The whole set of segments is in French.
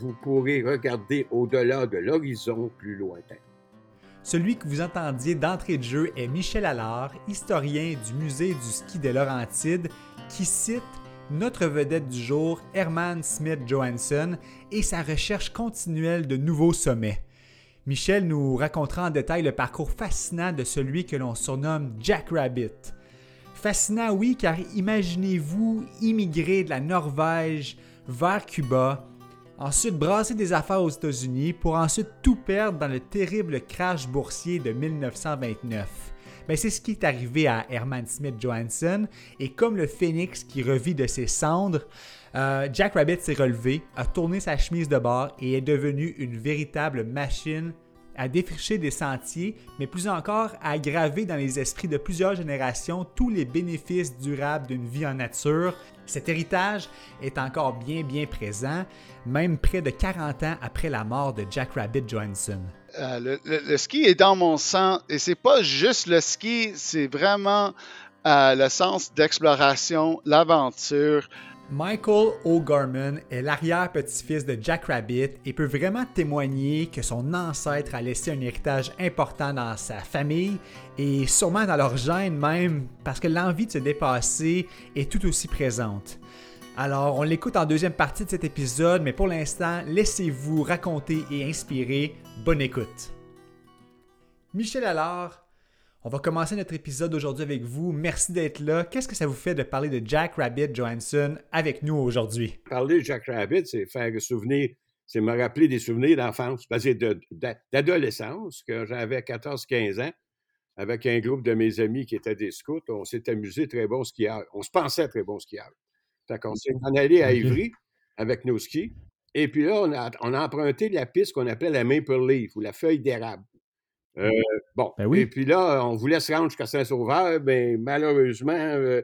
vous pourrez regarder au-delà de l'horizon plus lointain. Celui que vous entendiez d'entrée de jeu est Michel Allard, historien du musée du ski de Laurentides, qui cite notre vedette du jour, Herman Smith Johansson, et sa recherche continuelle de nouveaux sommets. Michel nous racontera en détail le parcours fascinant de celui que l'on surnomme Jack Rabbit. Fascinant, oui, car imaginez-vous immigrer de la Norvège vers Cuba, ensuite brasser des affaires aux États-Unis pour ensuite tout perdre dans le terrible crash boursier de 1929. Ben, c'est ce qui est arrivé à Herman Smith Johansson et comme le phénix qui revit de ses cendres, euh, Jack Rabbit s'est relevé, a tourné sa chemise de bord et est devenu une véritable machine à défricher des sentiers, mais plus encore à graver dans les esprits de plusieurs générations tous les bénéfices durables d'une vie en nature. Cet héritage est encore bien bien présent, même près de 40 ans après la mort de Jack Rabbit Johansson. Euh, le, ski est dans mon sang et c'est pas juste le ski, c'est vraiment euh, le sens d'exploration, l'aventure, Michael O'Gorman est l'arrière-petit-fils de Jack Rabbit et peut vraiment témoigner que son ancêtre a laissé un héritage important dans sa famille et sûrement dans leur gène même parce que l'envie de se dépasser est tout aussi présente. Alors, on l'écoute en deuxième partie de cet épisode, mais pour l'instant, laissez-vous raconter et inspirer. Bonne écoute. Michel Allard, on va commencer notre épisode aujourd'hui avec vous. Merci d'être là. Qu'est-ce que ça vous fait de parler de Jack Rabbit Johansson avec nous aujourd'hui? Parler de Jack Rabbit, c'est faire souvenir, c'est me rappeler des souvenirs d'enfance, d'adolescence, que j'avais 14-15 ans, avec un groupe de mes amis qui étaient des scouts. On s'est amusé, très bon skieur. On se pensait très bon skieur. Fait qu'on s'est en allé à Ivry avec nos skis. Et puis là, on a, on a emprunté la piste qu'on appelait la Maple Leaf ou la feuille d'érable. Euh, bon, ben et puis là, on voulait se rendre jusqu'à Saint-Sauveur, mais malheureusement, euh,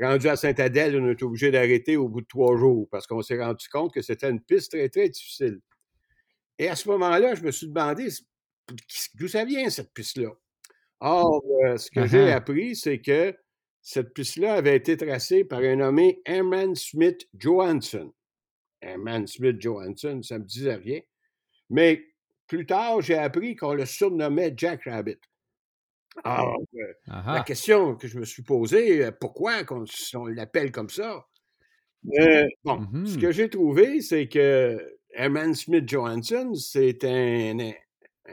rendu à Saint-Adèle, on a été obligé d'arrêter au bout de trois jours parce qu'on s'est rendu compte que c'était une piste très, très difficile. Et à ce moment-là, je me suis demandé d'où ça vient, cette piste-là? Or, euh, ce que j'ai appris, c'est que cette piste-là avait été tracée par un nommé Herman Smith Johansson. Herman Smith Johansson, ça ne me disait rien. Mais plus tard, j'ai appris qu'on le surnommait Jack Rabbit. Alors, euh, la question que je me suis posée, euh, pourquoi on, l'appelle comme ça? Euh, bon, ce mmh que j'ai trouvé, c'est que Herman Smith Johansson, c'est un,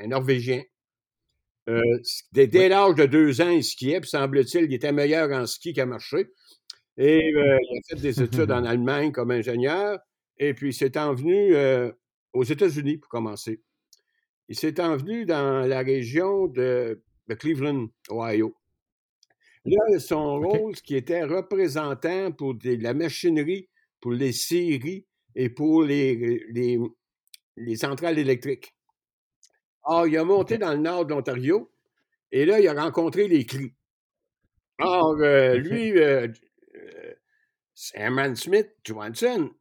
Norvégien. dès, l'âge de deux ans, il skiait, puis semble-t-il, il était meilleur en ski qu'à marcher. Et il a fait des études en Allemagne comme ingénieur, et puis il s'est envenu aux États-Unis pour commencer. Il s'est envenu dans la région de, Cleveland, Ohio. Là, son rôle, qui était représentant pour la machinerie, pour les scieries et pour les, les, centrales électriques. Or, il a monté dans le nord de l'Ontario et là, il a rencontré les cris. Or, euh, lui, euh, euh, Herman Smith Johansson,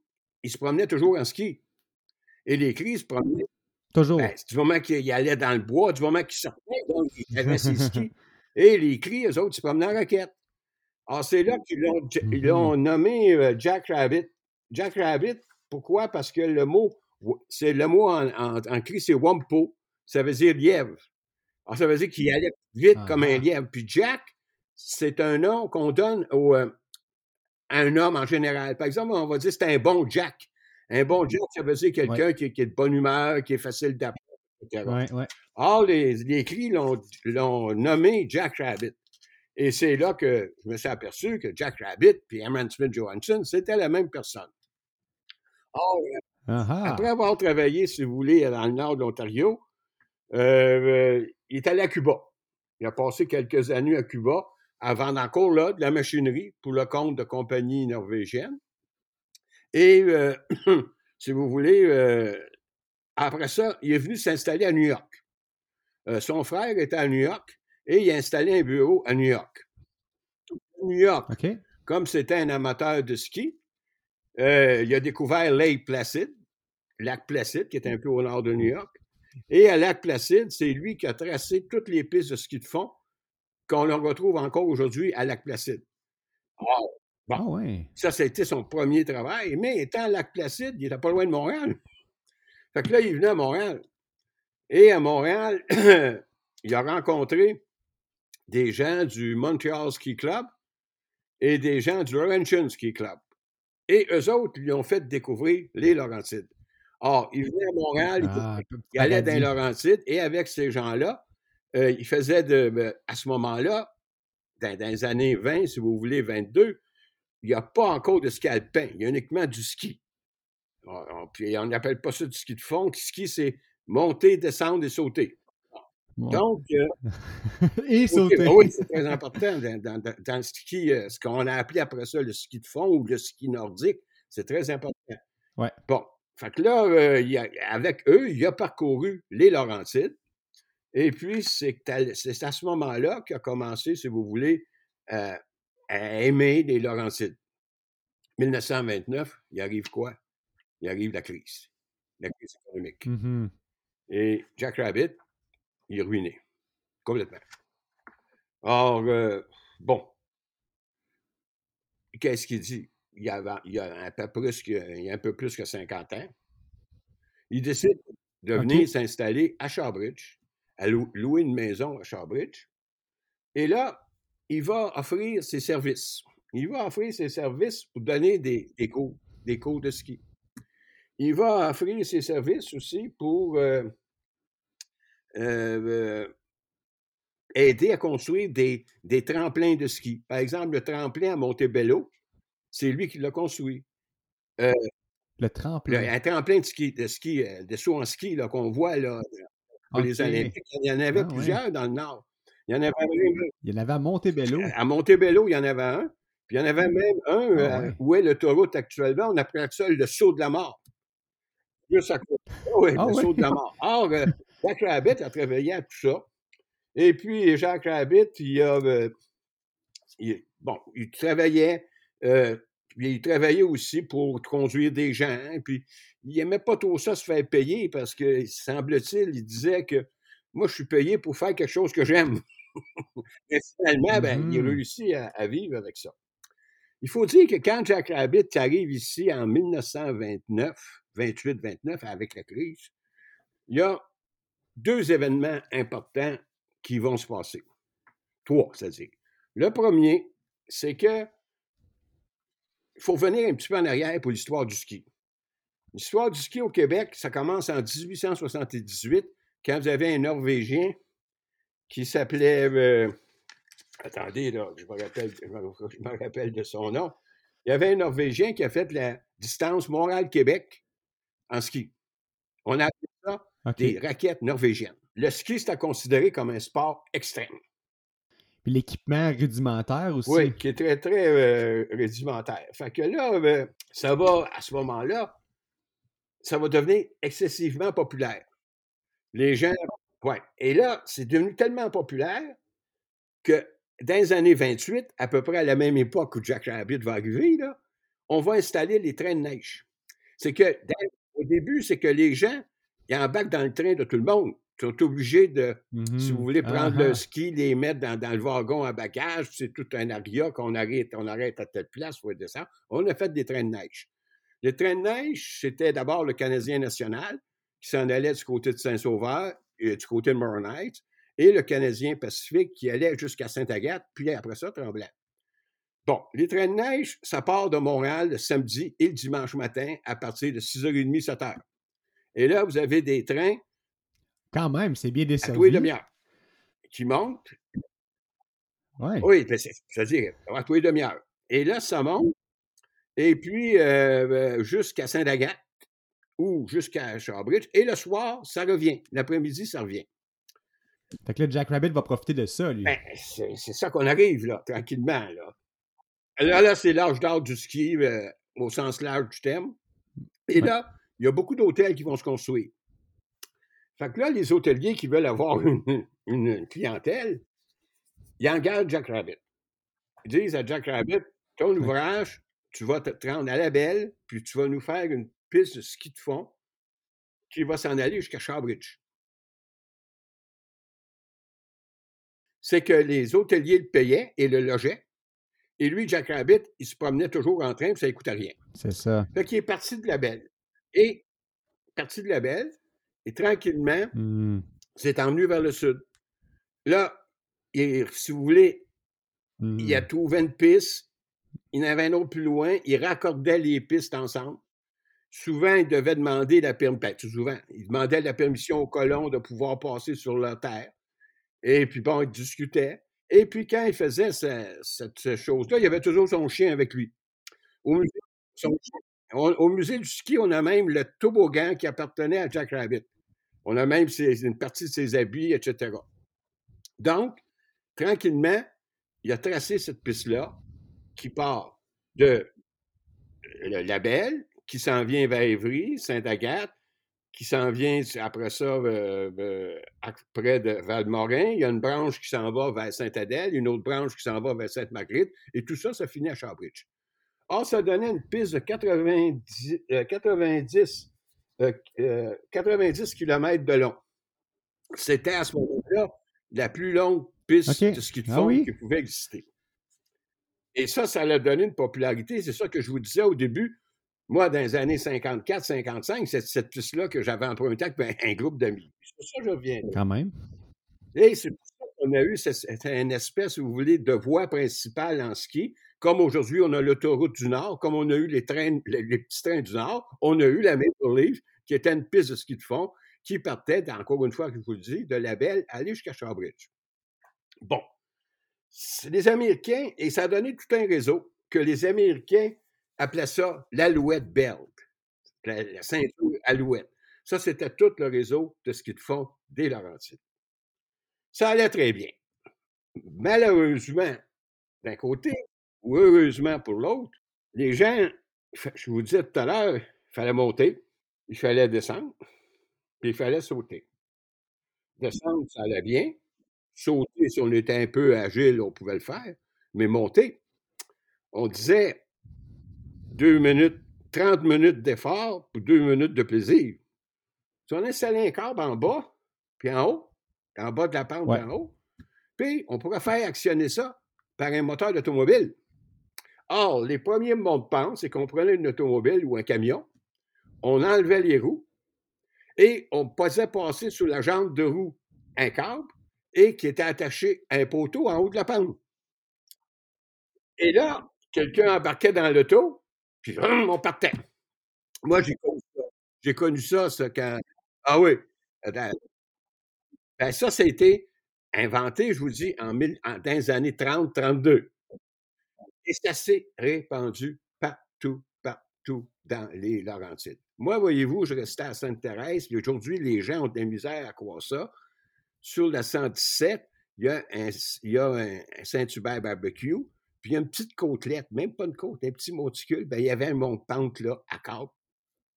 il se promenait toujours en ski. Et les cris se promenaient Toujours. Ben, du moment qu'il allait dans le bois, du moment qu'il sortait, donc il avait ses skis. Et les cris, eux autres, ils se promenaient en roquette. Alors, c'est là qu'ils l'ont, mm-hmm. nommé euh, Jack Rabbit. Jack Rabbit, pourquoi? Parce que le mot, c'est le mot en, en, cri, c'est Wampo. Ça veut dire lièvre. Alors, ça veut dire qu'il allait vite comme un ah. lièvre. Puis Jack, c'est un nom qu'on donne au, euh, à un homme en général. Par exemple, on va dire c'est un bon Jack. Un bon Jack, ça veut dire quelqu'un qui, est de bonne humeur, qui est facile d'apprendre, etc. Or, les, les cris l'ont nommé Jack Rabbit. Et c'est là que je me suis aperçu que Jack Rabbit et Herman Smith Johansson, c'était la même personne. Or, après avoir travaillé, si vous voulez, dans le nord de l'Ontario, euh, il est allé à Cuba. Il a passé quelques années à Cuba avant encore là de la machinerie pour le compte de compagnies norvégiennes. Et euh, si vous voulez, euh, après ça, il est venu s'installer à New York. Euh, son frère était à New York et il a installé un bureau à New York. New York, comme c'était un amateur de ski, il a découvert Lake Placid, Lac Placid, qui est un peu au nord de New York. Et à Lac Placid, c'est lui qui a tracé toutes les pistes de ski de fond qu'on en retrouve encore aujourd'hui à Lac Placid. Bon. Ah ouais. ça, c'était son premier travail. Mais étant à Lac Placide, il n'était pas loin de Montréal. Fait que là, il venait à Montréal. Et à Montréal, il a rencontré des gens du Montreal Ski Club et des gens du Laurentian Ski Club. Et eux autres lui ont fait découvrir les Laurentides. Or, il venait à Montréal, il- Ah, il allait dans les. Laurentides et avec ces gens-là, euh, il faisait de, ben, à ce moment-là, dans, dans les années 20, si vous voulez, 22, il n'y a pas encore de ski alpin, il y a uniquement du ski. On- on- puis on n'appelle pas ça du ski de fond. Le ski, c'est monter, descendre et sauter. Donc, euh, Et sauter. ben oui, c'est très important dans, dans- dans- dans le ski, euh, ce qu'on a appelé après ça le ski de fond ou le ski nordique, c'est très important. Ouais. Bon, fait que là, euh, il a- avec eux, il a parcouru les Laurentides. Et puis, c'est à, à ce moment-là qu'il a commencé, si vous voulez, euh, à aimer les Laurentides. 1929, il arrive quoi? Il arrive la crise, la crise économique. Mhm. Et Jack Rabbit, il est ruiné. Complètement. Or, euh, bon. Qu'est-ce qu'il dit? Il y, a, il, y a un peu plus que, il y a un peu plus que 50 ans. Il décide de venir s'installer à Shawbridge, à lou- louer une maison à Shawbridge. Et là, il va offrir ses services. Il va offrir ses services pour donner des, des cours, des cours de ski. Il va offrir ses services aussi pour euh, euh, euh, aider à construire des, des tremplins de ski. Par exemple, le tremplin à Montebello, c'est lui qui l'a construit. Le Le- tremplin. un tremplin de ski, de ski, de saut en ski qu'on voit là, pour les. Olympiques. Il y en avait Ah, ouais. plusieurs dans le Nord. Il y en avait un- Il y en avait à Montebello. à Montebello, il y en avait un. Puis il y en avait même un Ah, euh, où est l'autoroute actuellement? On appelle ça le saut de la mort. Juste à côté. Ah oui, Ah, le saut de la mort. Or, euh, Jack Rabbit a travaillé à tout ça. Et puis, Jacques Rabbit, il a. euh, il- bon, il travaillait. euh, puis il travaillait aussi pour conduire des gens. hein, puis il n'aimait pas trop ça se faire payer parce que, semble-t-il, il disait que moi, je suis payé pour faire quelque chose que j'aime. Mais finalement, ben, il Mhm. réussit à, à vivre avec ça. Il faut dire que quand Jack Rabbit arrive ici en 1929, 28-29, avec la crise, il y a deux événements importants qui vont se passer. Trois, c'est-à-dire. Le premier, c'est que il faut venir un petit peu en arrière pour l'histoire du ski. L'histoire du ski au Québec, ça commence en 1878, quand vous avez un Norvégien qui s'appelait. euh, attendez, là, je me, rappelle, je me- je me rappelle de son nom. Il y avait un Norvégien qui a fait la distance Montréal-Québec en ski. On a appelé ça des raquettes norvégiennes. Le ski, c'était considéré comme un sport extrême. Puis l'équipement rudimentaire aussi. Oui, qui est très, très euh, rudimentaire. Fait que là, euh, ça va, à ce moment-là, ça va devenir excessivement populaire. Les gens. Ouais. Et là, c'est devenu tellement populaire que dans les années 28, à peu près à la même époque où Jack Rabbit va arriver, là, on va installer les trains de neige. C'est que, dans- au début, c'est que les gens, ils embarquent dans le train de tout le monde. Ils sont obligés de, si vous Mhm. voulez prendre le ah. ski, les mettre dans, dans le wagon à bagage, c'est tout un aria qu'on arrête, on arrête à telle place pour descendre. On a fait des trains de neige. Les trains de neige, c'était d'abord le Canadien national qui s'en allait du côté de Saint-Sauveur du côté de Moronite, et le Canadien Pacifique qui allait jusqu'à Sainte-Agathe, puis après ça, Tremblant. Bon, les trains de neige, ça part de Montréal le samedi et le dimanche matin à partir de 6h30, 7h. Et là, vous avez des trains Quand même, c'est bien à tous les desservi. demi-heures qui montent Ouais. Oui, ben, c'est- c'est-à-dire à tous les demi-heures. Et là, ça monte, et puis euh, euh, jusqu'à Saint-Agathe ou jusqu'à Shawbridge. Et le soir, ça revient. L'après-midi, ça revient. Fait que là, Jack Rabbit va profiter de ça, lui. Ben, c'est ça qu'on arrive, là, tranquillement. Là, là, là, c'est l'âge d'or du ski, euh, au sens large du terme. Et Ouais. là, il y a beaucoup d'hôtels qui vont se construire. Fait que là, les hôteliers qui veulent avoir une, clientèle, ils engagent Jack Rabbit. Ils disent à Jack Rabbit, ton ouvrage, tu vas te rendre à la belle, puis tu vas nous faire une piste de ski de fond qui va s'en aller jusqu'à Shawbridge. C'est que les hôteliers le payaient et le logeaient. Et lui, Jack Rabbit, il se promenait toujours en train, puis ça ne coûtait rien. C'est ça. Fait qu'il est parti de la belle. Et parti de la belle, et tranquillement, Mmh. s'est emmené vers le sud. Là, il- si vous voulez, il a Mmh. trouvé une piste, il en avait un autre plus loin, il raccordait les pistes ensemble. Souvent, il devait demander la permission. Souvent, il demandait la permission aux colons de pouvoir passer sur leur terre. Et puis, bon, il discutait. Et puis, quand il faisait ce- cette chose-là, il y avait toujours son chien avec lui. Au musée, son chien- au- au musée du ski, on a même le toboggan qui appartenait à Jack Rabbit. On a même ses- une partie de ses habits, etc. Donc, tranquillement, il a tracé cette piste-là qui part de le label, qui s'en vient vers Évry, Sainte-Agathe, qui s'en vient après ça euh, euh, près de Valmorin. Il y a une branche qui s'en va vers Sainte-Adèle, une autre branche qui s'en va vers Sainte-Marguerite, et tout ça, ça finit à Shawbridge. Or, ça donnait une piste de 90, euh, 90, euh, euh, 90 km de long. C'était à ce moment-là la plus longue piste de ski de Ah fond oui? qui pouvait exister. Et ça, ça a donné une popularité. C'est ça que je vous disais au début. Moi, dans les années 54-55, c'est cette piste-là que j'avais empruntée avec un, un groupe d'amis. C'est pour ça que je reviens. là. Quand même. Et c'est pour ça qu'on a eu ce- cette- une espèce, si vous voulez, de voie principale en ski. Comme aujourd'hui, on a l'autoroute du Nord, comme on a eu les, trains, les, les petits trains du Nord, on a eu la Maple Leaf, qui était une piste de ski de fond, qui partait, encore une fois, que je vous le dis, de la Belle, aller jusqu'à Shawbridge. Bon. Les Américains, et ça a donné tout un réseau que les Américains appelaient ça l'Alouette Belt, la, la ceinture Alouette. Ça, c'était tout le réseau de ski de fond des Laurentides. Ça allait très bien. Malheureusement, d'un côté, ou heureusement pour l'autre, les gens, je vous disais tout à l'heure, il fallait monter, il fallait descendre, puis il fallait sauter. Descendre, ça allait bien. Sauter, si on était un peu agile, on pouvait le faire. Mais monter, on disait deux minutes, 30 minutes d'effort pour deux minutes de plaisir. Si on installait un câble en bas, puis en haut, en bas de la pente, Ouais. en haut, puis on pourrait faire actionner ça par un moteur d'automobile. Or, les premiers monts de pente, c'est qu'on prenait une automobile ou un camion, on enlevait les roues et on faisait passer sur la jambe de roue un câble et qui était attaché à un poteau en haut de la pente. Et là, quelqu'un embarquait dans l'auto, puis hum, on partait. Moi, j'ai connu ça. J'ai connu ça, ça, quand. Ah oui. Ben, ça, ça a été inventé, je vous dis, en, dans les années 30-32. Et ça s'est répandu partout, partout dans les Laurentides. Moi, voyez-vous, je restais à Sainte-Thérèse, aujourd'hui, les gens ont de la misère à croire ça. Sur la 117, il y a un, il y a un Saint-Hubert barbecue, puis il y a une petite côtelette, même pas une côte, un petit monticule, ben, il y avait un mont de pente là, à câble.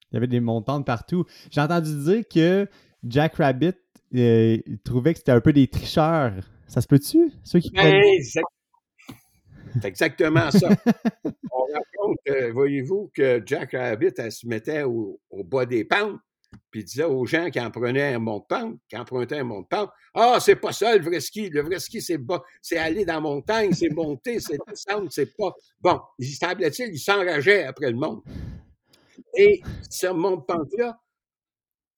Il y avait des montants de partout. J'ai entendu dire que Jack Rabbit euh, il trouvait que c'était un peu des tricheurs. Ça se peut-tu? Ceux qui Ben, C'est exactement ça. On raconte, euh, voyez-vous, que Jack Rabbit, elle se mettait au, au bas des pentes, puis il disait aux gens qui en prenaient un mont de pente, qui empruntaient un mont de pente, Ah, c'est pas ça le vrai ski. Le vrai ski, c'est bas, c'est aller dans la montagne, c'est monter, c'est descendre, c'est pas. Bon, il semble-t-il, il s'enrageait après le monde. Et ce mont de pente-là,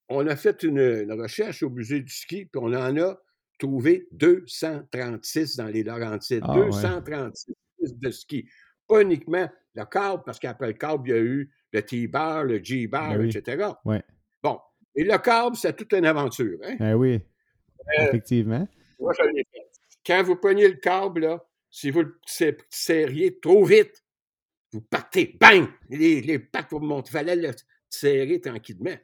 on a fait une, une recherche au musée du ski, puis on en a trouvé 236 dans les Laurentides. Ah, ouais. 236 pistes de ski. Pas uniquement le câble, parce qu'après le câble, il y a eu le T-bar, le G-bar, Ben oui. etc. Ouais. Bon. Et le câble, c'est toute une aventure. Hein? Ben oui, Euh, effectivement. Moi, je l'ai fait. Quand vous preniez le câble, là, si vous le serr- serriez trop vite, vous partez, bang! Les, les pattes vous montent. Il fallait le serrer tranquillement.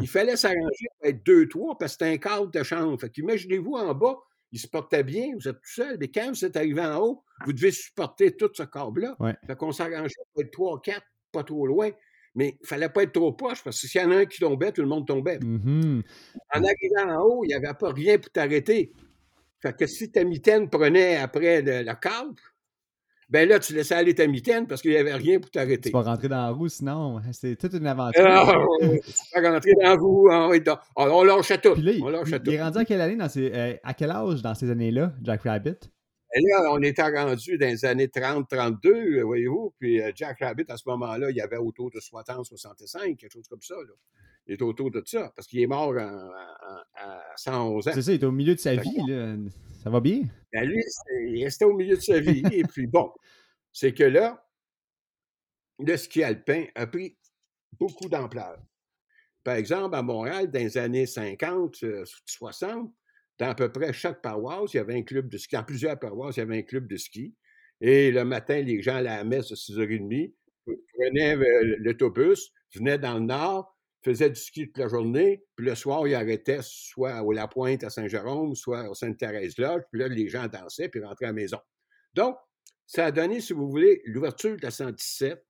Il fallait s'arranger pour être deux, trois, parce que c'était un câble de chambre. Fait qu'imaginez-vous en bas, il se portait bien, vous êtes tout seul, mais quand vous êtes arrivé en haut, vous devez supporter tout ce câble-là. Ouais. Fait qu'on s'arrangeait pour être trois, quatre, pas trop loin. Mais il fallait pas être trop proche parce que s'il y en a un qui tombait, tout le monde tombait. Mhm. En arrivant en haut, il n'y avait pas rien pour t'arrêter. Fait que si ta mitaine prenait après le, le câble, ben là, tu laissais aller ta mitaine parce qu'il n'y avait rien pour Tu t'arrêter. vas rentrer dans la roue sinon. C'est toute une aventure. Ah, tu vas rentrer dans vous. oui, donc, ah, on lâche à tout. Puis là, On lâche à il, tout. il est rendu à quelle année dans ces, euh, à quel âge dans ces années-là, Jack Rabbit? Et là, on était rendu dans les années 30-32, voyez-vous. Puis euh, Jack Rabbit, à ce moment-là, il avait autour de 60-65, quelque chose comme ça. Là. Il était autour de ça, parce qu'il est mort à 111 ans. C'est ça, il est au milieu de sa vie. Là. Ça va bien? Ben, lui, il restait au milieu de sa vie. et puis bon, c'est que là, le ski alpin a pris beaucoup d'ampleur. Par exemple, à Montréal, dans les années 50, euh, 60, dans à peu près chaque paroisse, il y avait un club de ski. Dans plusieurs paroisses, il y avait un club de ski. Et le matin, les gens allaient à la messe à 6h30, prenaient euh, l'autobus, venaient dans le nord, faisaient du ski toute la journée, puis le soir, ils arrêtaient soit au La Pointe à Saint-Jérôme, soit au Sainte-Thérèse-Loge, puis là, les gens dansaient, puis rentraient à la maison. Donc, ça a donné, si vous voulez, l'ouverture de la 117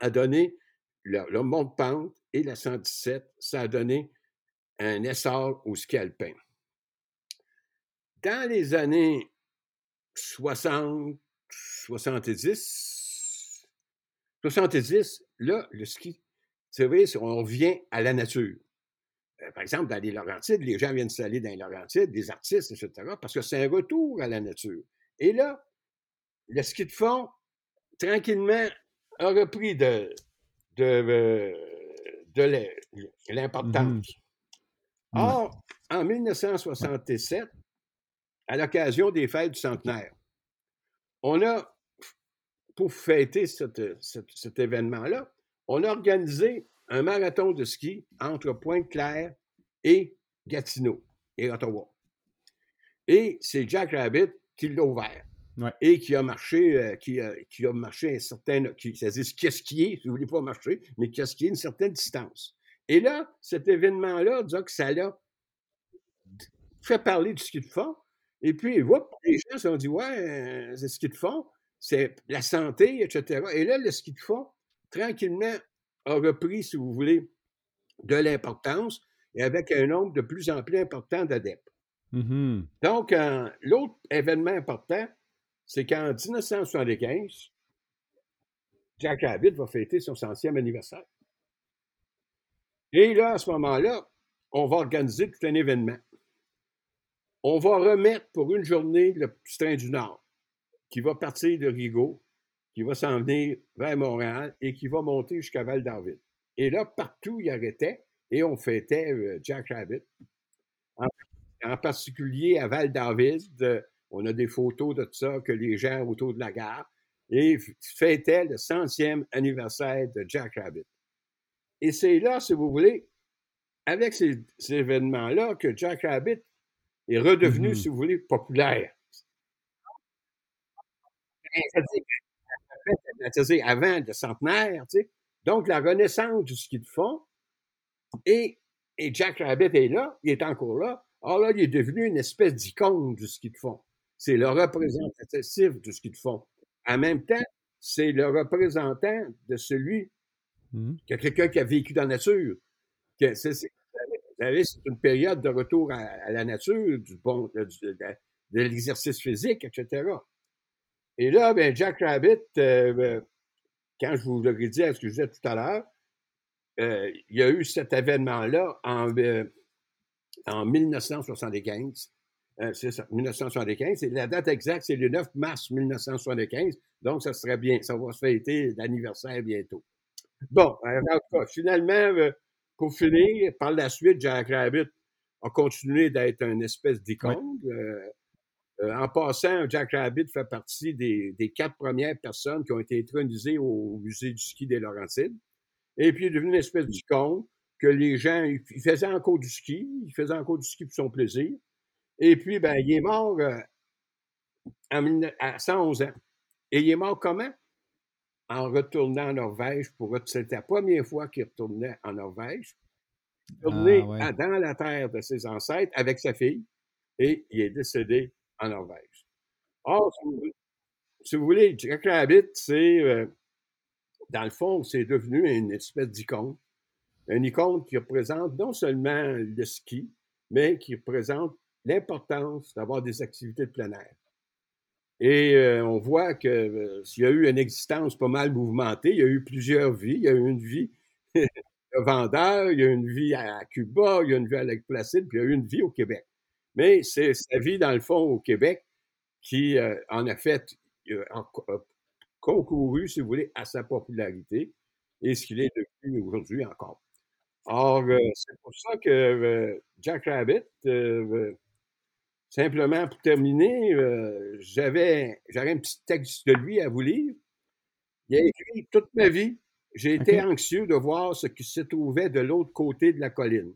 a donné le, le mont de pente et la 117, ça a donné un essor au ski alpin. Dans les années 60, 70, 70, là, le ski, c'est vrai, c'est- on revient à la nature. Euh, par exemple, dans les Laurentides, les gens viennent s'installer dans les Laurentides, des artistes, etc., parce que c'est un retour à la nature. Et là, le ski de fond, tranquillement, a repris de, de, euh, de l'importance. Ouais. Or, en 1967, à l'occasion des fêtes du centenaire, on a, pour fêter cette- cette- cet événement-là, on a organisé un marathon de ski entre Pointe-Claire et Gatineau et Ottawa. Et c'est Jack Rabbit qui l'a ouvert. Ouais. Et qui a marché, euh, qui, a, qui a marché un certain, qui, c'est-à-dire qui a skié, si vous voulez pas marcher, mais qui a skié une certaine distance. Et là, cet événement-là, disons que ça l'a fait parler du ski de fond. Et puis, whoop, les gens se sont dit, ouais, c'est ski de fond, c'est la santé, etc. Et là, le ski de fond, tranquillement, a repris, si vous voulez, de l'importance et avec un nombre de plus en plus important d'adeptes. Mhm. Donc, euh, l'autre événement important, c'est qu'en 1975, Jack Rabbit va fêter son centième anniversaire. Et là, à ce moment-là, on va organiser tout un événement. On va remettre pour une journée le petit train du Nord, qui va partir de Rigaud, qui va s'en venir vers Montréal et qui va monter jusqu'à Val-David. Et là, partout, il arrêtait et on fêtait euh, Jack Rabbit. En, particulier à Val-David, euh, on a des photos de ça que les gens autour de la gare et fêtaient le centième anniversaire de Jack Rabbit. Et c'est là, si vous voulez, avec ces, ces événements-là, que Jack Rabbit est redevenu, Mhm. si vous voulez, populaire. C'est-à-dire, c'est-à-dire avant le centenaire, tu sais. Donc, la renaissance du ski de fond, et, et Jack Rabbit est là, il est encore là. Alors là, il est devenu une espèce d'icône du ski de fond. C'est le représentatif du ski de fond. En même temps, c'est le représentant de celui que quelqu'un qui a vécu dans la nature. C'est, c'est- une période de retour à, la nature, du bon, de, de- l'exercice physique, etc. Et là, ben, Jack Rabbit, euh, euh, quand je vous l'aurais dit à ce que je disais tout à l'heure, euh, il y a eu cet événement-là en, euh, en 1975. Euh, c'est ça, 1975. Et la date exacte, c'est le 9 mars 1975. Donc, ça serait bien. Ça va se fêter l'anniversaire bientôt. Bon, euh, cas, finalement, euh, pour finir, par la suite, Jack Rabbit a continué d'être une espèce d'icône. Euh, euh, en passant, Jack Rabbit fait partie des, des quatre premières personnes qui ont été intronisées au musée du ski des Laurentides. Et puis, il est devenu une espèce d'icône que les gens, il faisait encore du ski, il faisait encore du ski pour son plaisir. Et puis, ben, il est mort euh, en 19 à 111 ans. Et il est mort comment? En retournant en Norvège pour c'était la première fois qu'il retournait en Norvège. Retourné Ah, ouais. à- dans la terre de ses ancêtres avec sa fille et il est décédé en Norvège. Or, si vous, si vous voulez, Jack Rabbit, c'est euh, dans le fond, c'est devenu une espèce d'icône. Une icône qui représente non seulement le ski, mais qui représente l'importance d'avoir des activités de plein air. Et euh, on voit que euh, y a eu une existence pas mal mouvementée, il y a eu plusieurs vies. Il y a eu une vie de vendeur, il y a eu une vie à Cuba, il y a eu une vie à Lake Placide, puis il y a eu une vie au Québec. Mais c'est sa vie, dans le fond, au Québec qui euh, en a fait, concouru, si vous voulez, à sa popularité et ce qu'il est devenu aujourd'hui encore. Or, c'est pour ça que Jack Rabbit, Simplement, pour terminer, euh, j'avais, j'avais un petit texte de lui à vous lire. Il a écrit toute ma vie. J'ai été anxieux de voir ce qui se trouvait de l'autre côté de la colline.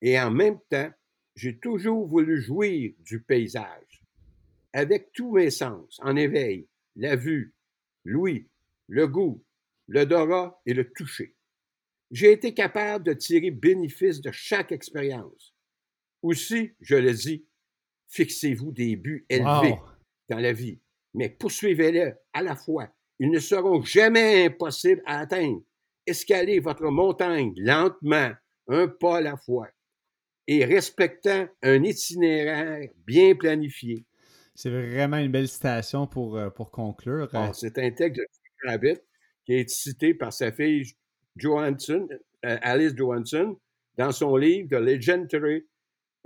Et en même temps, j'ai toujours voulu jouir du paysage. Avec tous mes sens, en éveil, la vue, l'ouïe, le goût, l'odorat et le toucher. J'ai été capable de tirer bénéfice de chaque expérience. Aussi, je le dis, Fixez-vous des buts élevés dans la vie, mais poursuivez-les à la fois. Ils ne seront jamais impossibles à atteindre. Escalez votre montagne lentement, un pas à la fois, et respectant un itinéraire bien planifié. C'est vraiment une belle citation pour, euh, pour conclure. C'est un texte de Rabbit qui est cité par sa fille Johansson, euh, Alice Johansson dans son livre The Legendary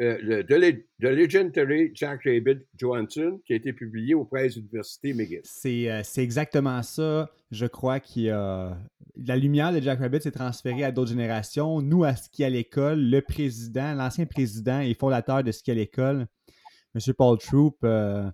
euh, de, Legendary Jack Rabbit Johansson, qui a été publié aux presses universités McGill. Euh, c'est, exactement ça. Je crois que la lumière de Jack Rabbit s'est transférée à d'autres générations. Nous, à Ski à l'école, le président, l'ancien président et fondateur de Ski à l'école, M. Paul Troop, euh,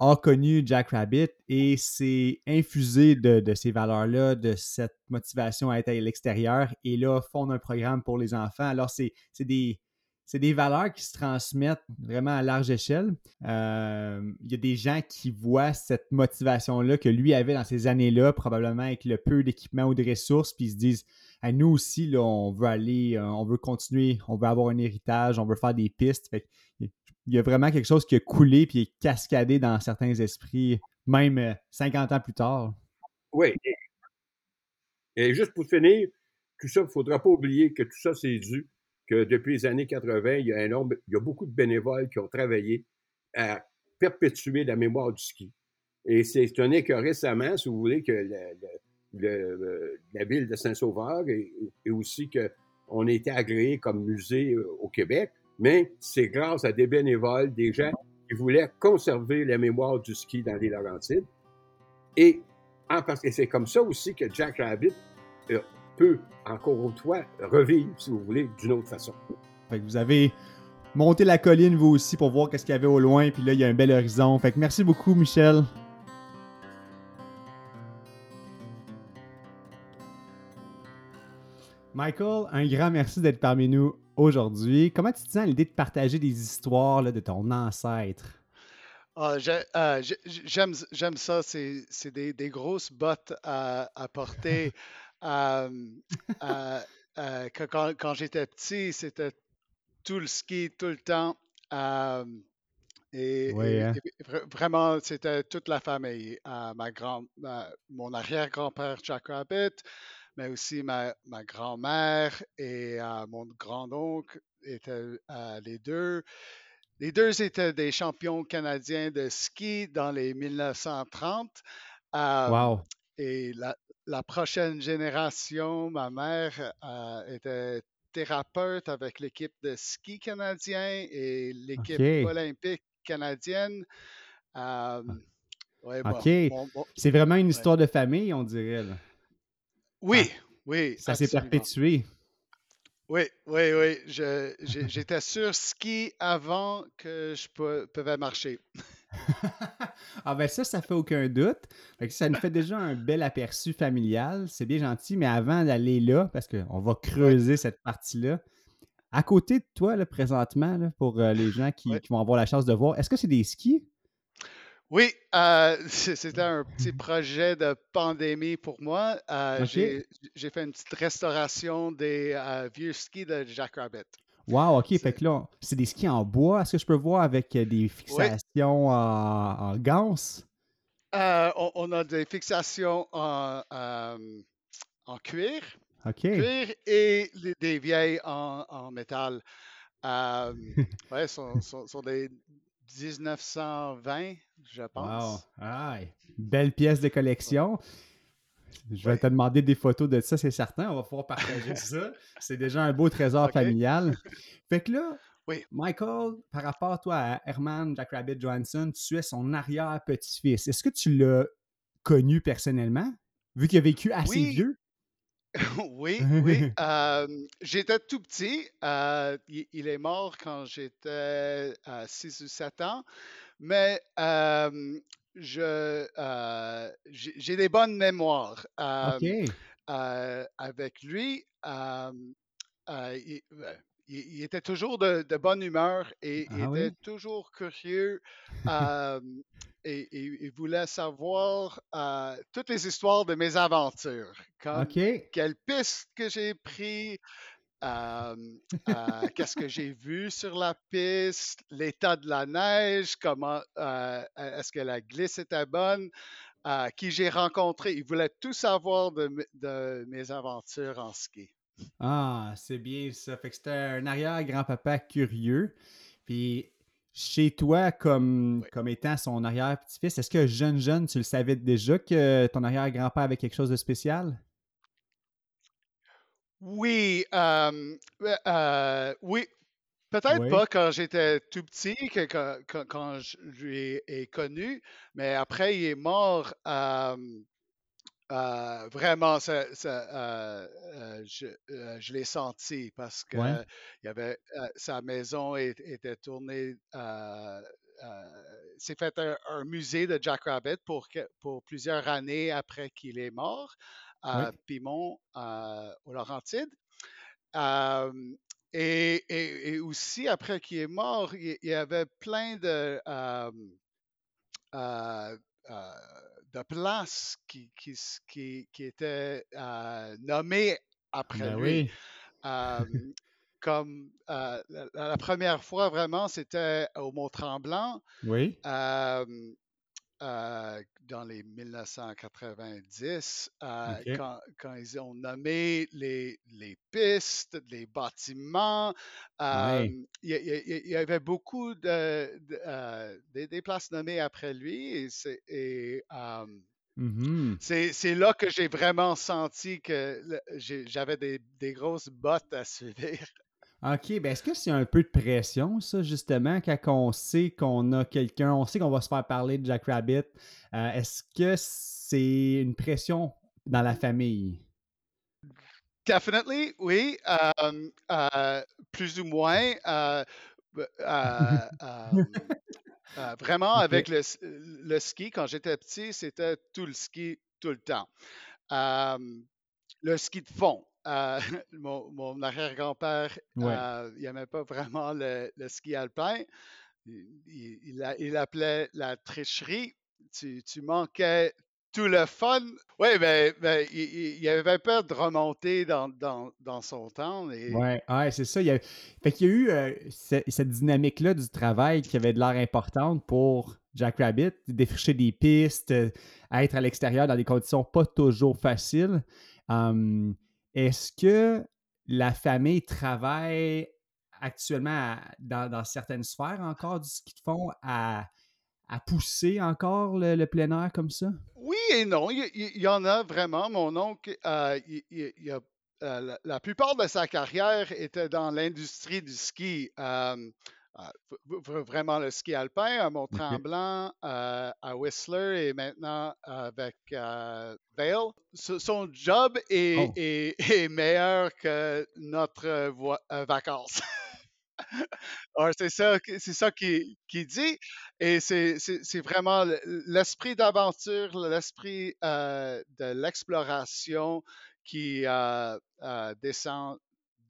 a connu Jack Rabbit et s'est infusé de, de ces valeurs-là, de cette motivation à être à l'extérieur et là, fonde un programme pour les enfants. Alors, c'est des c'est des valeurs qui se transmettent vraiment à large échelle. Euh, il y a des gens qui voient cette motivation-là que lui avait dans ces années-là, probablement avec le peu d'équipement ou de ressources, puis ils se disent à nous aussi, là, on veut aller, euh, on veut continuer, on veut avoir un héritage, on veut faire des pistes. il y a vraiment quelque chose qui a coulé puis est cascadé dans certains esprits, même 50 euh, ans plus tard. Oui. Et juste pour finir, tout ça, il ne faudra pas oublier que tout ça, c'est dû que depuis les années 80, il y a, il y a beaucoup de bénévoles qui ont travaillé à perpétuer la mémoire du ski. Et c'est étonné que récemment, si vous voulez, que la ville de Saint-Sauveur et, aussi qu'on ait été agréé comme musée euh, au Québec, mais c'est grâce à des bénévoles, des gens qui voulaient conserver la mémoire du ski dans les Laurentides. Et, que c'est comme ça aussi que Jack Rabbit euh, peut, encore une fois, revivre, si vous voulez, d'une autre façon. vous avez monté la colline, vous aussi, pour voir qu'est-ce qu'il y avait au loin, puis là, il y a un bel horizon. Fait que merci beaucoup, Michel. Michael, un grand merci d'être parmi nous aujourd'hui. Comment tu te sens à l'idée de partager des histoires de ton ancêtre? Ah, euh, j'aime ça. C'est des, des, grosses bottes à, à porter. quand, j'étais petit, c'était tout le ski tout le temps. et, hein. vraiment, c'était toute la famille. ma grand, mon arrière-grand-père Jack Rabbit, mais aussi ma, ma grand-mère et mon grand-oncle étaient les deux. Les deux étaient des champions canadiens de ski dans les 1930. wow. Et la, la prochaine génération, ma mère euh, était thérapeute avec l'équipe de ski canadien et l'équipe olympique canadienne. Euh, OK. C'est vraiment une histoire de famille, on dirait. Oui, ah, oui. Ça s'est perpétué. Oui, oui, oui. J'étais sur ski avant que je pouvais marcher. ah ben ça, ça fait aucun doute. ça nous fait déjà un bel aperçu familial. C'est bien gentil, mais avant d'aller là, parce qu'on va creuser cette partie-là, à côté de toi, là, présentement, pour euh, les gens qui, vont avoir la chance de voir, est-ce que c'est des skis? Oui, euh, c'était un petit projet de pandémie pour moi. Euh, j'ai fait une petite restauration des vieux skis de Jack Rabbit. Wow, OK. Fait que là, c'est des skis en bois. Est-ce que je peux voir avec euh, des fixations en, en ganse? euh, on, on a des fixations en, euh, en cuir, OK. cuir et les- des vieilles en, en métal. Euh, ouais, sont, sont, sont des 1920, je Wow. pense. Aïe. Belle pièce de collection. Je vais Ouais. te demander des photos de ça, c'est certain. On va pouvoir partager ça. C'est déjà un beau trésor familial. Fait que là, Oui. Michael, par rapport toi à Herman Jackrabbit Johansson, tu es son arrière-petit-fils. Est-ce que tu l'as connu personnellement, vu qu'il a vécu assez Oui. vieux? oui, oui. Euh, j'étais tout petit. Euh, il, il est mort quand j'étais à 6 ou 7 ans. Mais euh, je, euh, j'ai des bonnes mémoires euh, euh, avec lui. Euh, il, était toujours de, de bonne humeur et il Ah était oui? toujours curieux et, et il voulait savoir toutes les histoires de mes aventures, comme OK. quelle piste que j'ai pris, euh, euh, qu'est-ce que j'ai vu sur la piste, l'état de la neige, comment euh, est-ce que la glisse était bonne, euh, qui j'ai rencontré? Il voulait tout savoir de, mes aventures en ski. Ah, c'est bien ça. Fait que c'était un arrière-grand-papa curieux. Puis chez toi, comme, Oui. comme étant son arrière-petit-fils, est-ce que jeune, jeune, tu le savais déjà que ton arrière-grand-père avait quelque chose de spécial? Oui, euh, euh, oui, peut-être Oui. pas quand j'étais tout petit, que, quand, je lui ai connu, mais après il est mort. euh, vraiment, ça- ça, euh, euh, je, je l'ai senti parce que Ouais. il y avait, sa maison est- était tournée. Euh, c'est fait un, un musée de Jack Rabbit pour, plusieurs années après qu'il est mort Oui. à Pimont, euh, aux Laurentides. Euh, et, et- et aussi, après qu'il est mort, il y avait plein de, euh, euh, euh, de places qui, qui, s- qui- qui étaient nommées après Ben lui. oui. Comme euh, la, la première fois, vraiment, c'était au Mont-Tremblant. Oui. euh, euh, dans les 1990, euh, quand, quand ils ont nommé les, les pistes, les bâtiments, il y, avait beaucoup de, de, des, places nommées après lui. Et c'est et, c'est- c'est là que j'ai vraiment senti que le- j'ai- j'avais des, des grosses bottes à suivre. OK, ben est-ce que c'est un peu de pression, ça, justement, quand on sait qu'on a quelqu'un, on sait qu'on va se faire parler de Jack Rabbit, euh, est-ce que c'est une pression dans la famille? Definitely, oui. euh, euh, plus ou moins. vraiment, avec le, le ski, quand j'étais petit, c'était tout le ski tout le temps. Le ski de fond. Euh, mon, mon arrière-grand-père, Ouais. euh, il n'aimait pas vraiment le, le ski alpin. Il, il- il appelait la tricherie. Tu, tu manquais tout le fun. Oui, ben, ben, il, avait peur de remonter dans, dans, dans son temps. Et, Ouais, ouais, c'est ça. Il y a... Fait qu'il y a eu euh, ce- cette dynamique-là du travail qui avait de l'air importante pour Jack Rabbit, défricher des pistes, être à l'extérieur dans des conditions pas toujours faciles. Est-ce que la famille travaille actuellement dans, certaines sphères encore du ski de fond à, pousser encore le, le plein air comme ça? Oui et non, il, y en a vraiment. Mon oncle, euh, euh, la, plupart de sa carrière était dans l'industrie du ski. euh, vraiment le ski alpin à Mont-Tremblant, euh, à Whistler et maintenant avec euh, Vail. So- Son job est, Oh. est- est meilleur que notre euh, vacances. Alors, c'est ça, c'est ça qu'il qu'il dit. Et c'est vraiment le- l'esprit d'aventure, l'esprit euh, de l'exploration qui euh, euh, descend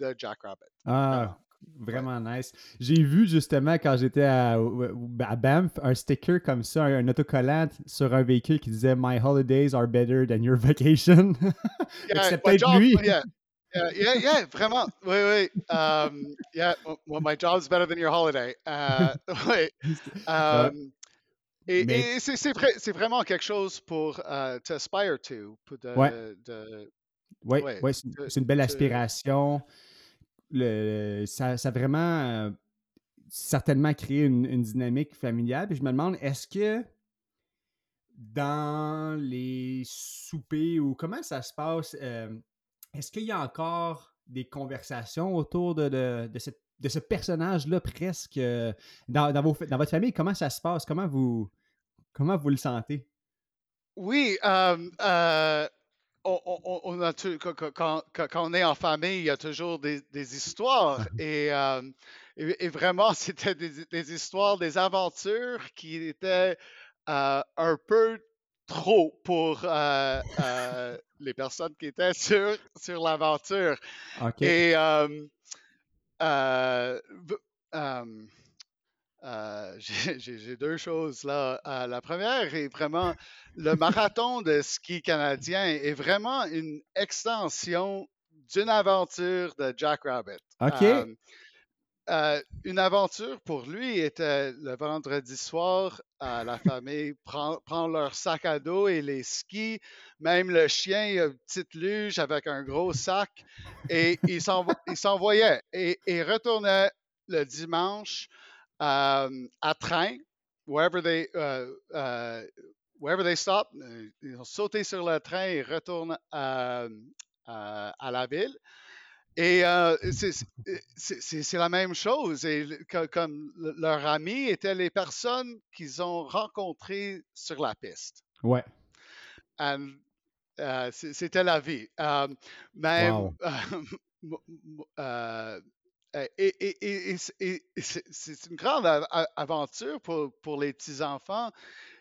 de Jack Rabbit. Ah, Vraiment. vraiment nice. J'ai vu justement quand j'étais à, à Banff un sticker comme ça, un, un autocollant sur un véhicule qui disait My holidays are better than your vacation. Yeah, c'est peut-être lui. Yeah, yeah, yeah, yeah, vraiment. Oui, oui. Um, yeah, well, my job's better than your holiday. Uh, oui. Um, Et, c'est vraiment quelque chose pour uh, aspire to. ouais. oui, ouais, c'est une belle aspiration. Le, ça, ça, a vraiment euh, certainement créé une, dynamique familiale. Puis je me demande, est-ce que dans les soupers ou comment ça se passe, euh, est-ce qu'il y a encore des conversations autour de, ce personnage-là presque euh, dans, votre famille? Comment ça se passe? Comment vous, Comment vous le sentez? Oui, on, a quand, on est en famille, il y a toujours des, histoires. Euh, et, vraiment, c'était des, histoires, des aventures qui étaient un peu trop pour les personnes qui étaient sur, sur l'aventure. Et euh, j'ai deux choses là. Euh, la première est vraiment le marathon de ski canadien est vraiment une extension d'une aventure de Jack Rabbit. OK. Euh, une aventure pour lui était le vendredi soir, la famille prend, prend, leur sac à dos et les skis. Même le chien, il a une petite luge avec un gros sac et il s'envoyait et, et retournait le dimanche um, à train, wherever they, uh, uh, wherever they stop, euh, ils ont sauté sur le train et retournent à, à la ville. Et euh, c'est la même chose. Et comme leurs amis étaient les personnes qu'ils ont rencontrées sur la piste. Ouais. Euh, c'était la vie. Um, même, euh, et, c'est une grande aventure pour, pour les petits-enfants.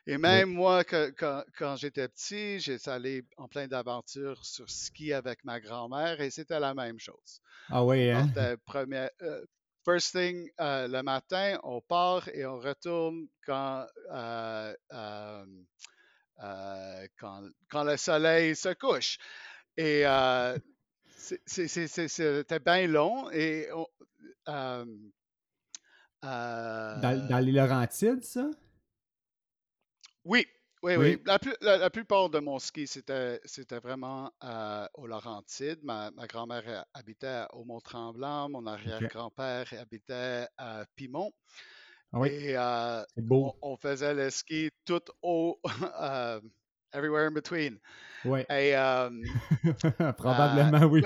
Et même moi, quand, j'étais petit, j'étais allé en plein d'aventures sur ski avec ma grand-mère et c'était la même chose. Ah oui, hein? Première, euh, first thing, euh, le matin, on part et on retourne quand, quand, quand, le soleil se couche. Et c'était bien long et euh, dans, les Laurentides, ça? Oui, oui, oui. La, plupart de mon ski, c'était vraiment euh, aux Laurentides. Ma, grand-mère habitait au Mont-Tremblant, mon arrière-grand-père habitait à Pimont. Ah oui. Et euh, On, faisait le ski tout au everywhere in between. Oui. Um, Probablement, oui.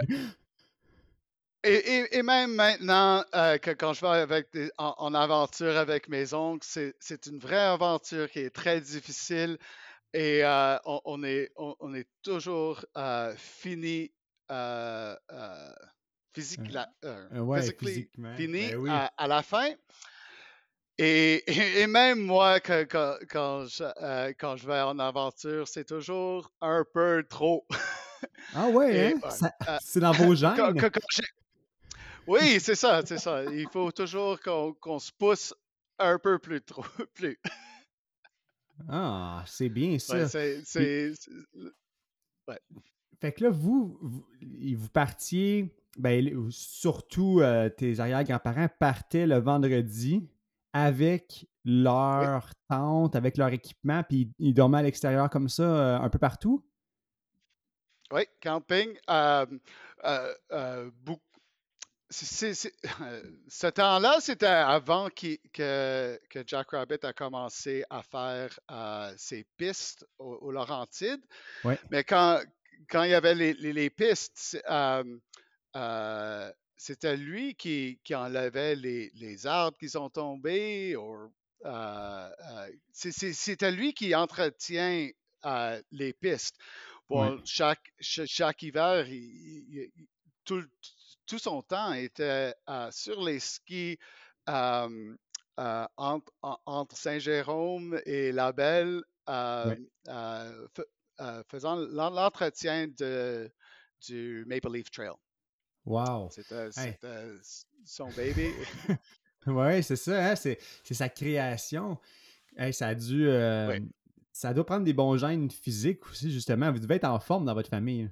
Et, même maintenant, euh, que quand je vais avec en, aventure avec mes oncles, c'est une vraie aventure qui est très difficile et euh, on, est, on, est toujours euh, fini physique, fini ben à, la fin. Et, même moi, quand, quand, je, euh, quand, je, vais en aventure, c'est toujours un peu trop. ah ouais, hein? euh, c'est dans vos gènes. oui, c'est ça, c'est ça. Il faut toujours qu'on se pousse un peu plus trop. plus. Ah, c'est bien ça. c'est, ouais. Fait que là, vous, vous, vous partiez, ben, surtout euh, tes arrière-grands-parents partaient le vendredi avec leur tente, avec leur équipement, puis ils dormaient à l'extérieur comme ça euh, un peu partout? Oui, camping. Euh, euh, ce temps-là, c'était avant que, que, Jack Rabbit a commencé à faire ses pistes aux, Laurentides. Mais quand, quand il y avait les, les, les pistes, c'était lui qui, enlevait les, arbres qui sont tombés. Euh, euh, c'était lui qui entretient euh, les pistes. Bon, chaque, chaque, hiver, tout, son temps était sur les skis entre, Saint-Jérôme et La Belle, faisant l'entretien du Maple Leaf Trail. Wow! C'était son baby. oui, c'est ça, hein? c'est sa création. ça a dû. Euh, ça doit prendre des bons gènes physiques aussi, justement. Vous devez être en forme dans votre famille.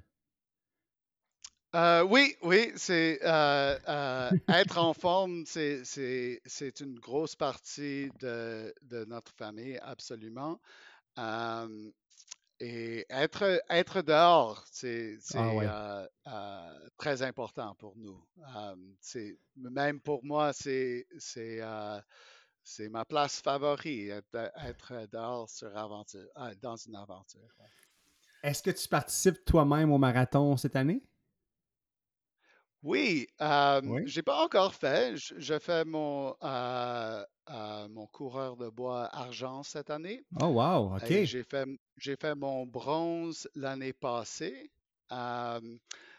Euh, oui, oui, c'est euh, euh, être en forme, c'est, une grosse partie de, de notre famille, absolument. Et être, être dehors, c'est, Ah ouais. euh, euh, très important pour nous. Euh, même pour moi, c'est, ma place favorite, être, être dehors sur aventure, dans une aventure. ouais. Est-ce que tu participes toi-même au marathon cette année? Oui, euh, Oui. j'ai pas encore fait. Je, je fais mon, euh, euh, mon coureur de bois argent cette année Oh wow, OK. j'ai fait, j'ai fait mon bronze l'année passée. Euh,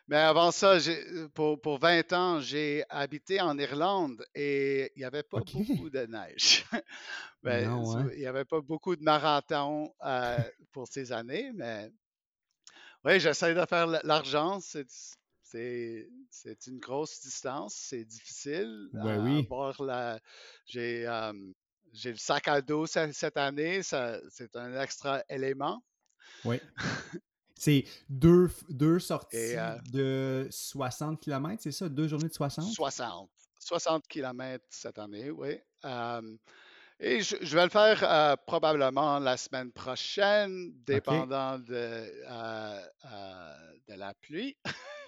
mais avant ça, j'ai- pour, pour 20 ans, j'ai habité en Irlande et il n'y avait pas OK. beaucoup de neige. Ben, Non, hein? il n'y avait pas beaucoup de marathons euh, pour ces années, mais oui, j'essaie de faire l- l'argent. C'est, c'est, une grosse distance. C'est difficile. Oui. la, j'ai, euh, j'ai le sac à dos ce- cette année. C'est un extra élément. Oui. C'est deux, deux sorties Et euh, de 60 km, c'est ça? Deux journées de 60? 60. 60 km cette année, oui. Et je, je vais le faire euh, probablement la semaine prochaine, dépendant de, euh, euh, de la pluie.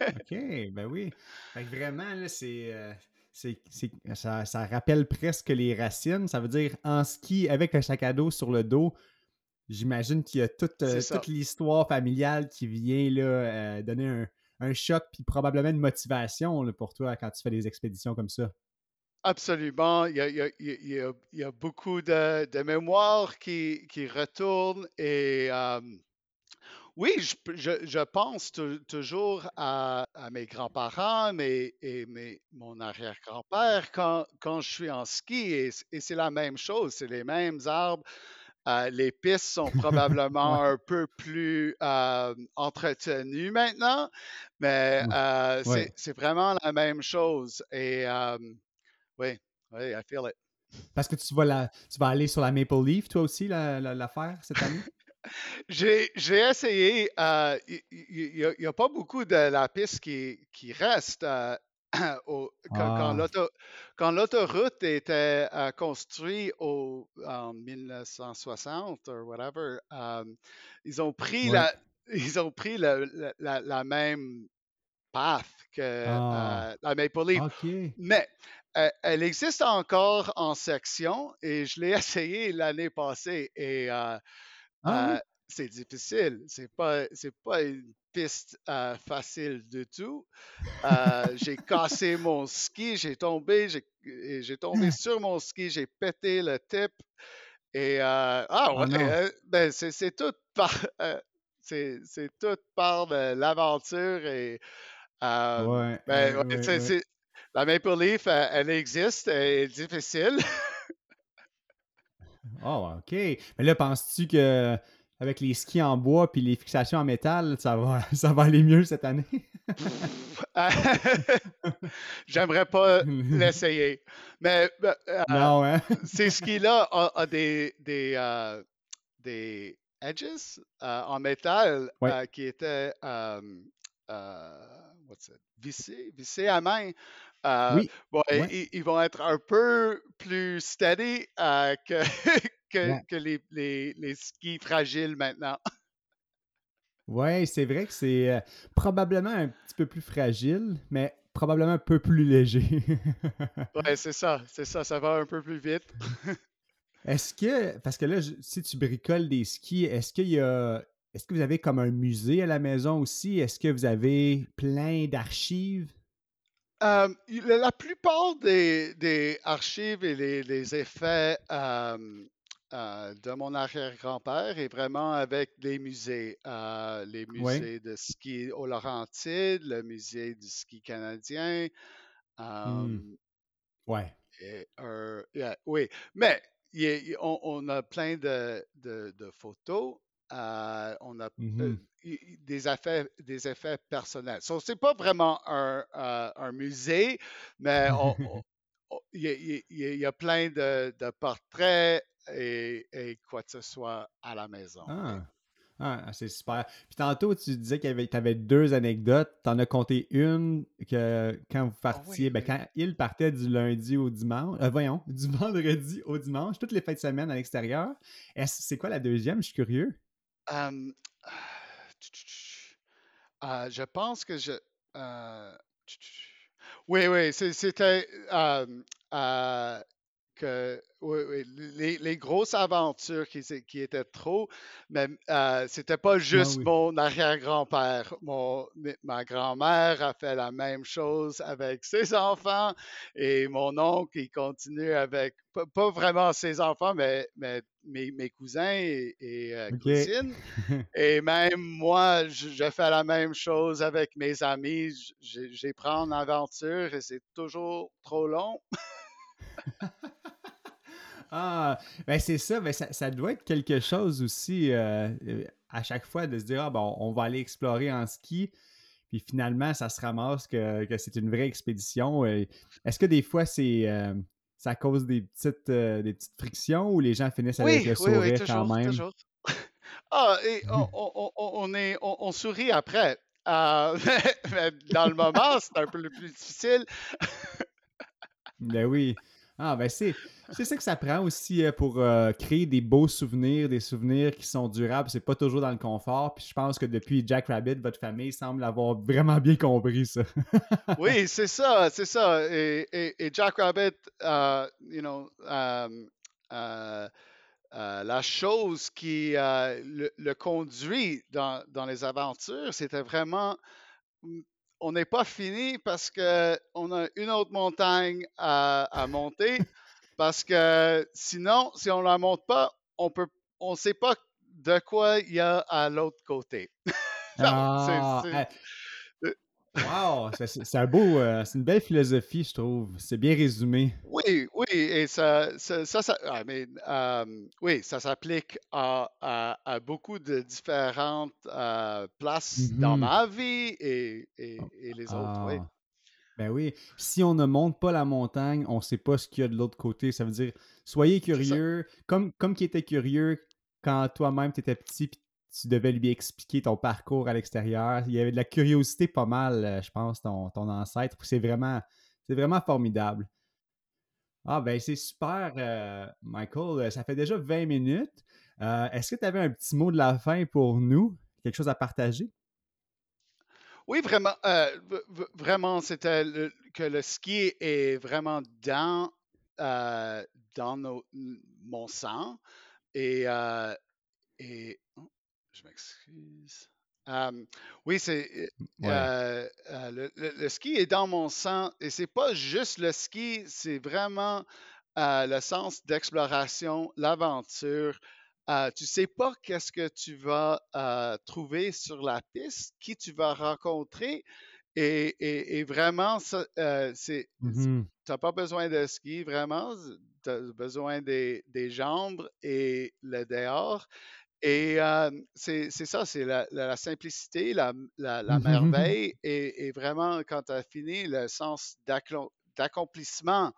OK, ben oui. Fait que vraiment, là, c'est, c'est, c'est- ça, ça rappelle presque les racines. Ça veut dire en ski avec un sac à dos sur le dos. J'imagine qu'il y a toute, toute l'histoire familiale qui vient là, donner un, un choc puis probablement une motivation là, pour toi quand tu fais des expéditions comme ça. Absolument. Il y a, il y a- il y a- il y a- il y a beaucoup de, de mémoires qui, qui retournent et euh, oui, je, p- je- je pense tou- toujours à, à mes grands-parents et mes, mon arrière-grand-père quand, quand je suis en ski et, c'est la même chose, c'est les mêmes arbres. Euh, les pistes sont probablement un peu plus euh, entretenues maintenant, mais ouais, euh, c'est, c'est vraiment la même chose. Et oui, oui, I feel it. Parce que tu vas, la, tu vas aller sur la Maple Leaf, toi aussi, la, la, cette année? J'ai, j'ai essayé, euh, il n'y a, pas beaucoup de la piste qui, qui reste. euh, au- quand, quand Ah, quand l'autoroute était euh, construite au, en 1960 ou whatever, ils ont pris ouais. la, ils ont pris la, la même path que Ah, la Maple Leaf. Mais elle existe encore en section et je l'ai essayé l'année passée et euh, Ah euh, oui? c'est difficile. C'est pas, c'est pas une piste euh, facile du tout. Euh, j'ai cassé mon ski, j'ai tombé, j'ai, j'ai tombé sur mon ski, j'ai pété le tip et euh, ah Oh ouais, euh, ben c'est, tout par, euh, c'est, c'est tout par de l'aventure et euh, Ouais, ben ouais, la Maple Leaf, elle, elle existe, elle est difficile. Oh, OK. Mais là, penses-tu que avec les skis en bois puis les fixations en métal, ça va, ça va aller mieux cette année? J'aimerais pas l'essayer. Mais ben, euh, non, hein? ces skis-là ont, ont des, des, euh, des edges euh, en métal Ouais. euh, qui étaient euh, euh, what's it? vissés, vissés à main. Euh, Oui, bon, et- ouais, ils, ils vont être un peu plus steady euh, que, que, ouais. que les, les, les skis fragiles maintenant. Ouais, c'est vrai que c'est euh, probablement un petit peu plus fragile, mais probablement un peu plus léger. Ouais, c'est ça, c'est ça, ça va un peu plus vite. Est-ce que, parce que là, si tu bricoles des skis, est-ce qu'il y a, est-ce que vous avez comme un musée à la maison aussi? Est-ce que vous avez plein d'archives? Euh, la plupart des, des archives et les, les effets euh, euh, de mon arrière-grand-père est vraiment avec les musées. Les Oui. musées de ski aux Laurentides, le musée du ski canadien. Ouais. et un- yeah, oui, mais il on, on a plein de, de- de photos. Euh, on a euh, i- i- des effets, des effets personnels. So, c'est pas vraiment un, euh, un musée, mais il y, a- y y y plein de, de portraits et, et quoi que ce soit à la maison. Ah. Ah, c'est super. Puis tantôt, tu disais que tu avais deux anecdotes. Tu en as compté une que quand vous Ah partiez, oui, ben, oui. quand il partait du lundi au dimanche, euh, voyons, du vendredi au dimanche, toutes les fins de semaine à l'extérieur. Est-ce- C'est quoi la deuxième? Je suis curieux. Ah, je pense que je. euh. Oui, oui, c'était euh, que oui, oui, les, les grosses aventures qui, étaient trop, mais euh, c'était pas Ah juste oui. mon arrière-grand-père. Mon, ma grand-mère a fait la même chose avec ses enfants et mon oncle, il continue avec, pas, pas vraiment ses enfants, mais, mais mes, mes cousins et, et, euh, cousines. Et même moi, je, je fais la même chose avec mes amis. J'ai j'ai pris en aventure et c'est toujours trop long. Ah, ben c'est ça, ben ça, ça doit être quelque chose aussi euh, euh, à chaque fois de se dire, ah, bon, on va aller explorer en ski, puis finalement, ça se ramasse que, que c'est une vraie expédition. Est-ce que des fois, c'est euh, ça cause des petites, euh, des petites frictions ou les gens finissent avec le oui, oui, sourire quand même? toujours. Ah, et on, on- on- est, on, on sourit après. Euh, mais, mais dans le moment, c'est un peu le plus difficile. Ben oui. Ah, ben c'est, c'est ça que ça prend aussi euh, pour euh, créer des beaux souvenirs, des souvenirs qui sont durables. C'est pas toujours dans le confort. Puis je pense que depuis Jack Rabbit, votre famille semble avoir vraiment bien compris ça. Oui, c'est ça, c'est ça. Et, et- Jack Rabbit, euh, you know, euh, euh, la chose qui le, conduit dans, dans les aventures, c'était vraiment, mm, on n'est pas fini parce que on a une autre montagne à, à monter. Parce que sinon, si on la monte pas, on peut, on sait pas de quoi il y a à l'autre côté. Non, c'est- Ah, c'est- wow, c'est, un beau, euh, c'est une belle philosophie, je trouve. C'est bien résumé. Oui, oui, et ça, ça, ça, ça- I mean, euh, oui, ça s'applique à, à- à beaucoup de différentes euh, places dans Mhm. ma vie et, et- et les autres, oui. Ah, ben oui. Si on ne monte pas la montagne, on ne sait pas ce qu'il y a de l'autre côté. Ça veut dire, soyez curieux, comme, comme qui était curieux quand toi-même tu étais petit puis tu devais lui expliquer ton parcours à l'extérieur. Il y avait de la curiosité pas mal, euh, je pense, ton, ton ancêtre. C'est vraiment, c'est vraiment formidable. Ah ben c'est super, euh, Michael. Ça fait déjà 20 minutes. Euh, Est-ce que tu avais un petit mot de la fin pour nous? Quelque chose à partager? Oui, vraiment, vraiment, c'était que le ski est vraiment dans, dans mon sang et, et oh, je m'excuse. Euh, oui, c'est Ouais. euh, euh, le, le- le ski est dans mon sang et c'est pas juste le ski, c'est vraiment euh, le sens d'exploration, l'aventure. Euh, tu sais pas qu'est-ce que tu vas euh, trouver sur la piste, qui tu vas rencontrer et, et- et vraiment, ça, euh, c'est Mhm. tu n'as pas besoin de ski, vraiment. Tu as besoin des, des jambes et le dehors. Et euh, c'est ça, c'est la, la- la simplicité, la, la- la merveille. Et, et vraiment, quand tu as fini, le sens d'accomplissement,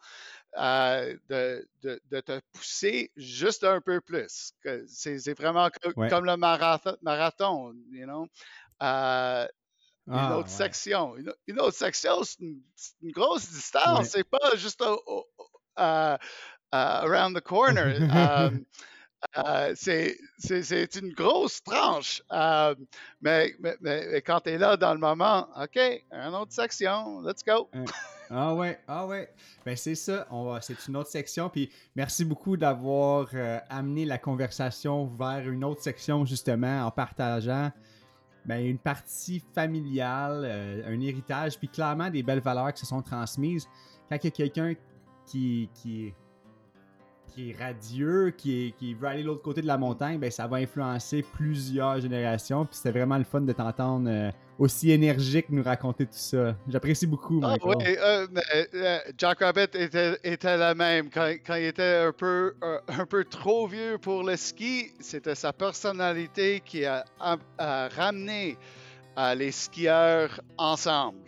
euh, de, de- de te pousser juste un peu plus. C'est vraiment co- Ouais. comme le marathon, marathon you know? Euh, une Ah, autre ouais. section. Une, une autre section, c'est une, c'est une grosse Ouais. distance. C'est pas juste au- au- around the corner. euh, c'est une grosse tranche. Euh, mais, quand tu es là dans le moment, OK, une autre section, let's go. Ah ouais, ah ouais. Ben c'est ça, c'est une autre section. Puis merci beaucoup d'avoir euh, amené la conversation vers une autre section justement en partageant ben, une partie familiale, euh, un héritage, puis clairement des belles valeurs qui se sont transmises. Quand il y a quelqu'un qui, qui est radieux, qui, est- qui veut aller de l'autre côté de la montagne, ben, ça va influencer plusieurs générations. Puis c'était vraiment le fun de t'entendre euh, aussi énergique nous raconter tout ça. J'apprécie beaucoup, Ah oui, euh, euh, Jack Rabbit était, était la même. Quand, quand il était un peu, euh, un peu trop vieux pour le ski, c'était sa personnalité qui a, a- a ramené les skieurs ensemble.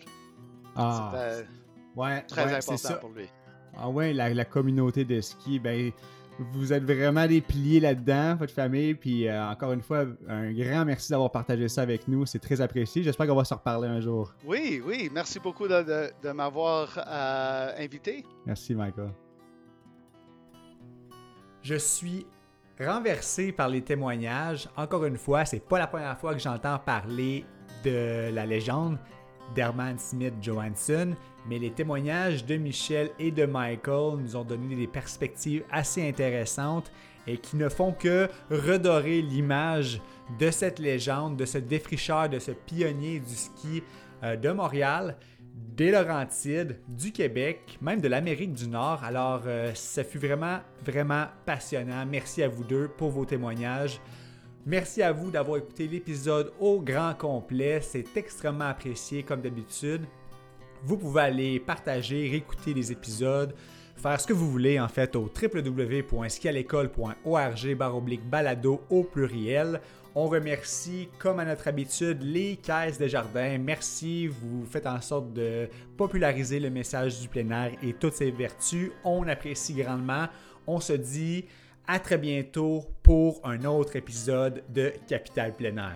Ah, C'était ouais, très ouais, c'est important pour lui. Ah ouais, la, la communauté de ski, ben vous êtes vraiment des piliers là-dedans, votre famille. Puis euh, encore une fois, un grand merci d'avoir partagé ça avec nous. C'est très apprécié. J'espère qu'on va se reparler un jour. Oui, oui. Merci beaucoup de, de, m'avoir euh, invité. Merci, Michael. Je suis renversé par les témoignages. Encore une fois, c'est pas la première fois que j'entends parler de la légende d'Herman Smith Johansson, mais les témoignages de Michel et de Michael nous ont donné des perspectives assez intéressantes et qui ne font que redorer l'image de cette légende, de ce défricheur, de ce pionnier du ski euh, de Montréal, des Laurentides, du Québec, même de l'Amérique du Nord. Alors, euh, ça fut vraiment, vraiment passionnant. Merci à vous deux pour vos témoignages. Merci à vous d'avoir écouté l'épisode au grand complet. C'est extrêmement apprécié comme d'habitude. Vous pouvez aller partager, réécouter les épisodes, faire ce que vous voulez en fait au www.skialécole.org balado au pluriel. On remercie, comme à notre habitude, les caisses des jardins. Merci, vous faites en sorte de populariser le message du plein air et toutes ses vertus. On apprécie grandement. On se dit à très bientôt pour un autre épisode de Capital Plein.